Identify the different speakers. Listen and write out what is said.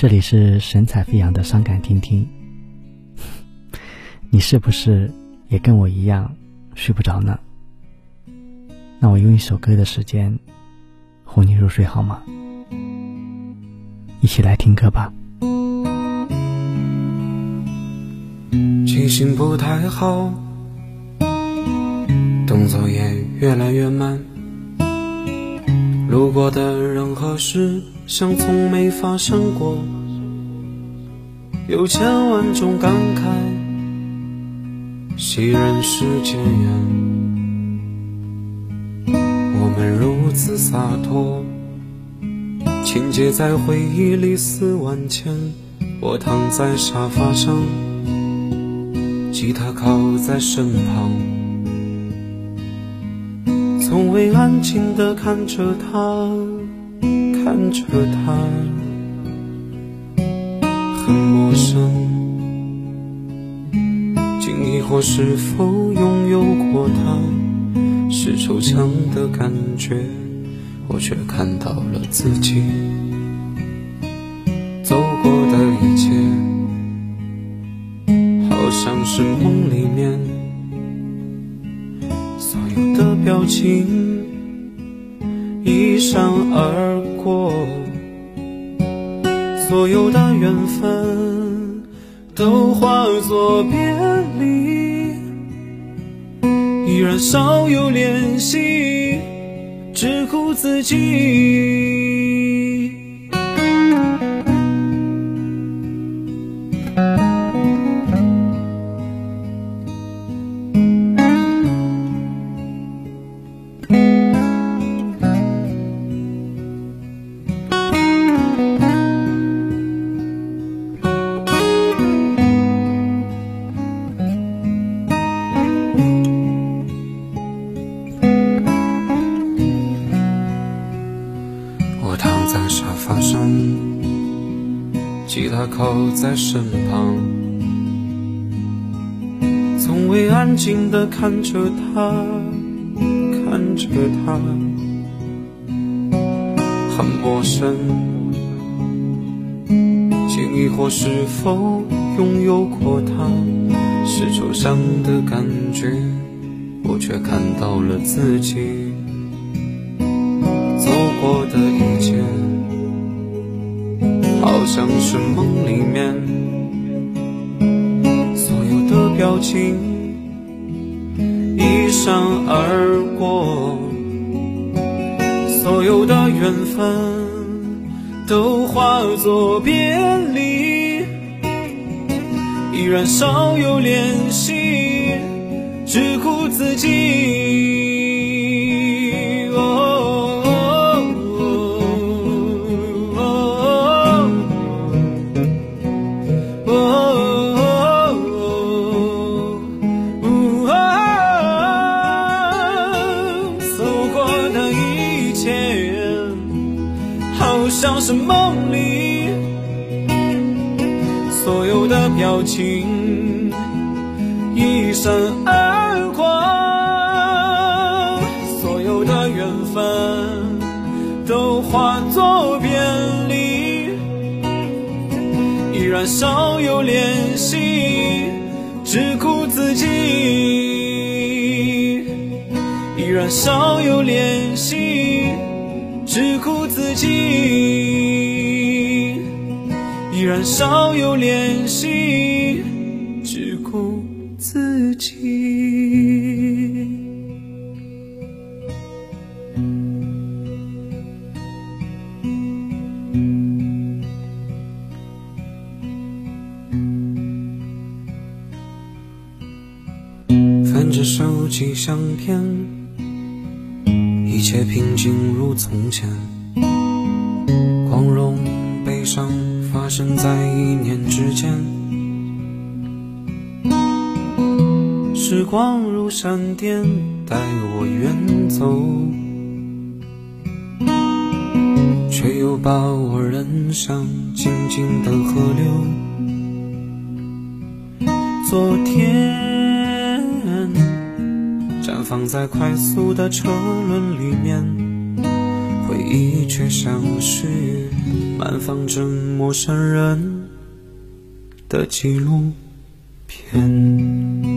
Speaker 1: 这里是神采飞扬的伤感听听。你是不是也跟我一样睡不着呢？那我用一首歌的时间哄你入睡好吗？一起来听歌吧。
Speaker 2: 记性不太好，动作也越来越慢。路过的人和事，像从没发生过。有千万种感慨，昔人世间远，我们如此洒脱。情节在回忆里似万千，我躺在沙发上，吉他靠在身旁，从未安静地看着他，看着他，很陌生，竟疑惑是否拥有过他，是抽象的感觉。我却看到了自己情一闪而过，所有的缘分都化作别离，依然少有联系。只顾自己。吉他靠在身旁，从未安静地看着他，看着他，很陌生，竟疑惑是否拥有过他，是抽象的感觉，我却看到了自己。好像是梦里面所有的表情一闪而过，所有的缘分都化作别离，依然少有联系，只顾自己。好像是梦里所有的表情一闪而过，所有的缘分都化作别离，依然少有联系，只顾自己，依然少有联系。只顾自己，依然少有联系。只顾自己。翻着手机相片。一切平静如从前，光荣悲伤发生在一念之间。时光如闪电带我远走，却又把我扔向静静的河流。昨天。放在快速的车轮里面回忆却像是慢放着陌生人的纪录片。